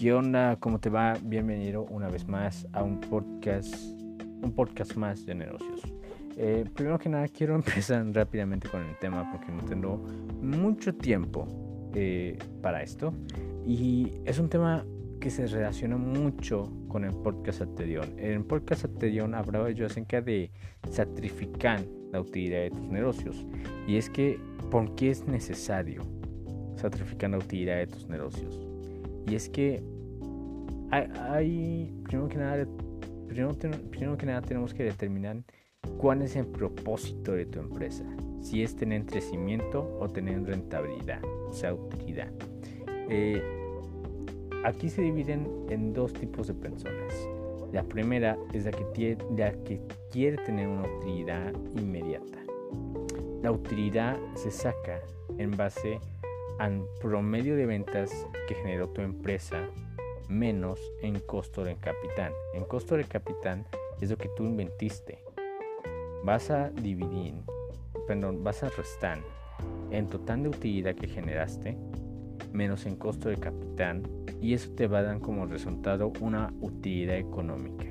¿Qué onda? ¿Cómo te va? Bienvenido una vez más a un podcast, un podcast más de negocios. Eh, primero que nada quiero empezar rápidamente con el tema porque no tengo mucho tiempo eh, para esto y es un tema que se relaciona mucho con el podcast anterior. En el podcast anterior hablaba yo acerca de sacrificar la utilidad de tus negocios y es que ¿por qué es necesario sacrificar la utilidad de tus negocios? Y es que hay, primero, que nada, primero, que nada tenemos que determinar cuál es el propósito de tu empresa. Si es tener crecimiento o tener rentabilidad, o sea, utilidad. Eh, aquí se dividen en dos tipos de personas. La primera es la que, la que quiere tener una utilidad inmediata. La utilidad se saca en base al promedio de ventas que generó tu empresa menos en costo de capital. En costo de capital es lo que tú inventiste. Vas a dividir, perdón, vas a restar en total de utilidad que generaste menos en costo de capital y eso te va a dar como resultado una utilidad económica,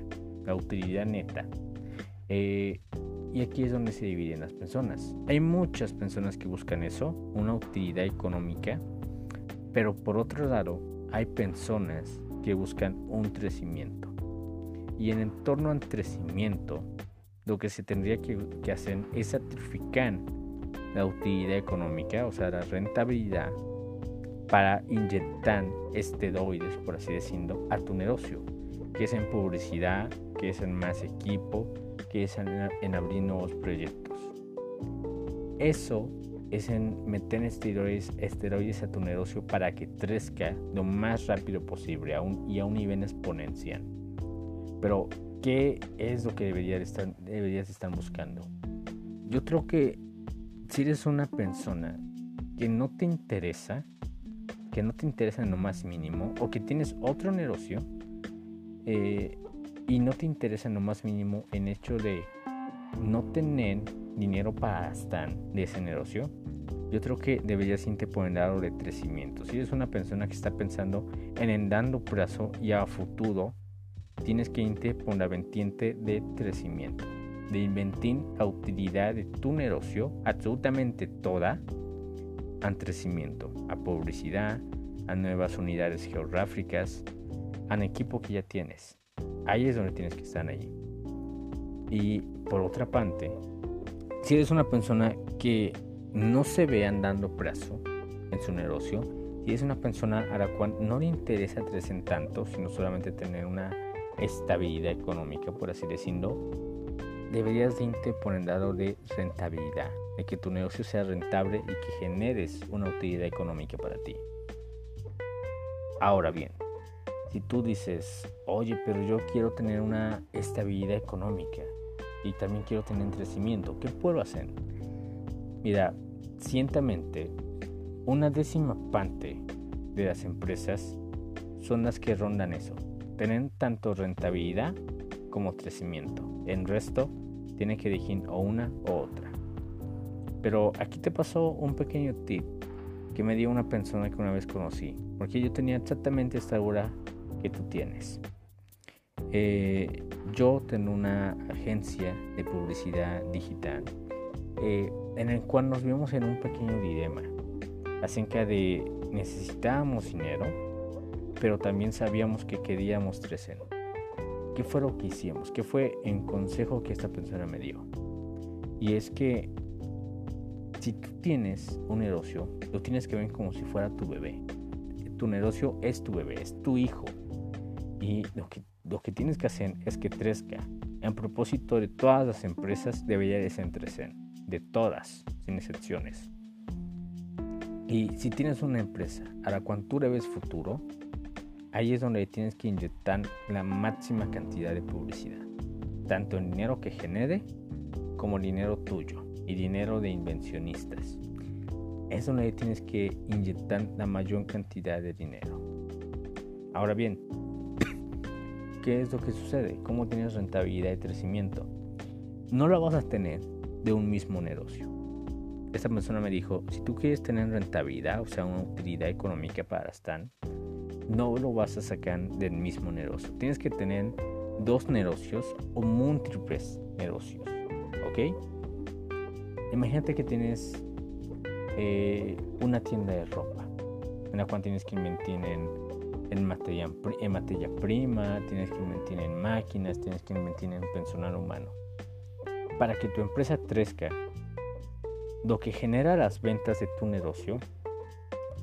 la utilidad neta. Eh, y aquí es donde se dividen las personas. Hay muchas personas que buscan eso, una utilidad económica, pero por otro lado hay personas que buscan un crecimiento. Y en torno al crecimiento, lo que se tendría que, que hacer es sacrificar la utilidad económica, o sea, la rentabilidad, para inyectar esteroides, por así decirlo, a tu negocio, que es en publicidad, que es en más equipo, que es en, abrir nuevos proyectos. Eso es en meter esteroides, esteroides a tu negocio para que crezca lo más rápido posible y a un nivel exponencial. Pero, ¿qué es lo que deberías estar, deberías estar buscando? Yo creo que si eres una persona que no te interesa, que no te interesa en lo más mínimo, o que tienes otro negocio, eh, y no te interesa en lo más mínimo en hecho de no tener dinero para gastar de ese negocio, yo creo que deberías irte por el lado de crecimiento. Si eres una persona que está pensando en el dando plazo y a futuro, tienes que irte por la vertiente de crecimiento, de inventar la utilidad de tu negocio, absolutamente toda, al crecimiento, a publicidad, a nuevas unidades geográficas, al equipo que ya tienes. Ahí es donde tienes que estar allí. Y por otra parte, si eres una persona que no se ve andando plazo en su negocio, si es una persona a la cual no le interesa crecer tanto, sino solamente tener una estabilidad económica, por así decirlo, deberías irte por el lado de rentabilidad, de que tu negocio sea rentable y que generes una utilidad económica para ti. Ahora bien, si tú dices, oye, pero yo quiero tener una estabilidad económica y también quiero tener crecimiento, ¿qué puedo hacer? Mira, ciertamente, una décima parte de las empresas son las que rondan eso. Tienen tanto rentabilidad como crecimiento. En resto, tienen que elegir o una o otra. Pero aquí te pasó un pequeño tip que me dio una persona que una vez conocí. Porque yo tenía exactamente esta hora que tú tienes. Eh, yo tengo una agencia de publicidad digital eh, en el cual nos vimos en un pequeño dilema acerca de necesitábamos dinero, pero también sabíamos que queríamos crecer. ¿Qué fue lo que hicimos? ¿Qué fue el consejo que esta persona me dio? Y es que si tú tienes un negocio, lo tienes que ver como si fuera tu bebé. Tu negocio es tu bebé, es tu hijo. Y lo que, lo que tienes que hacer es que crezca. En propósito de todas las empresas debería de ser. De todas, sin excepciones. Y si tienes una empresa a la cual tú le futuro, ahí es donde tienes que inyectar la máxima cantidad de publicidad. Tanto el dinero que genere como el dinero tuyo y dinero de invencionistas. Es donde tienes que inyectar la mayor cantidad de dinero. Ahora bien, ¿qué es lo que sucede? ¿Cómo tienes rentabilidad y crecimiento? No la vas a tener de un mismo negocio. Esta persona me dijo, si tú quieres tener rentabilidad, o sea, una utilidad económica para Stan, no lo vas a sacar del mismo negocio. Tienes que tener dos negocios o múltiples negocios. ¿Ok? Imagínate que tienes eh, una tienda de ropa en la cual tienes que invertir en, en, materia, prima, tienes que invertir en máquinas, tienes que invertir en personal humano. Para que tu empresa crezca, lo que genera las ventas de tu negocio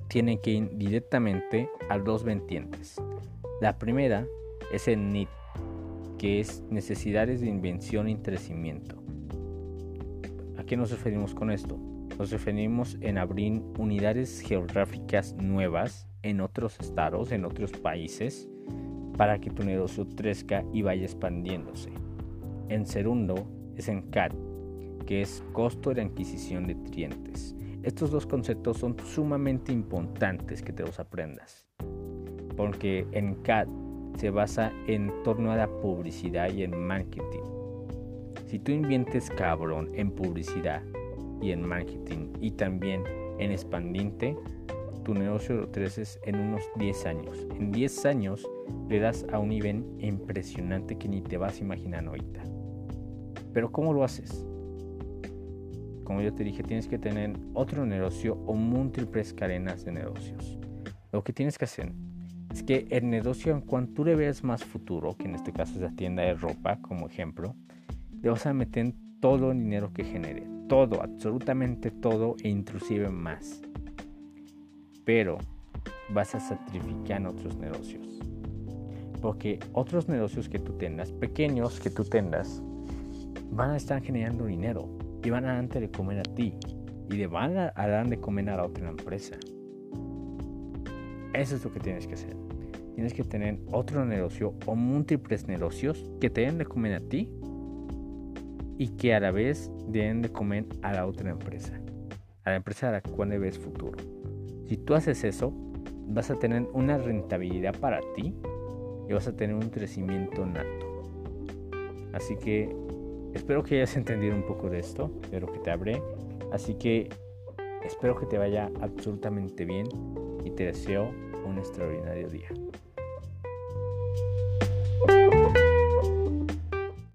tiene que ir directamente a dos vertientes. La primera es el NIT, que es necesidades de invención y crecimiento. ¿A qué nos referimos con esto? Nos referimos en abrir unidades geográficas nuevas en otros estados, en otros países, para que tu negocio crezca y vaya expandiéndose. En segundo es en CAD, que es costo de adquisición de clientes. Estos dos conceptos son sumamente importantes que te los aprendas, porque en CAD se basa en torno a la publicidad y en marketing. Si tú inviertes cabrón en publicidad y en marketing y también en expandirte, tu negocio lo creces en unos 10 años. En 10 años le das a un nivel impresionante que ni te vas a imaginar ahorita. Pero ¿cómo lo haces? Como yo te dije, tienes que tener otro negocio o múltiples cadenas de negocios. Lo que tienes que hacer es que el negocio, en cuanto tú le veas más futuro, que en este caso es la tienda de ropa como ejemplo, le vas a meter todo el dinero que genere todo, absolutamente todo e inclusive más. Pero vas a sacrificar en otros negocios. Porque otros negocios que tú tengas, pequeños que tú tengas, van a estar generando dinero y van a dar de comer a ti y le van a dar de comer a la otra empresa. Eso es lo que tienes que hacer. Tienes que tener otro negocio o múltiples negocios que te den de comer a ti y que a la vez deben de comer a la otra empresa, a la empresa a la cual le ves futuro. Si tú haces eso, vas a tener una rentabilidad para ti y vas a tener un crecimiento nato. Así que espero que hayas entendido un poco de esto, de lo que te hablé. Así que espero que te vaya absolutamente bien y te deseo un extraordinario día.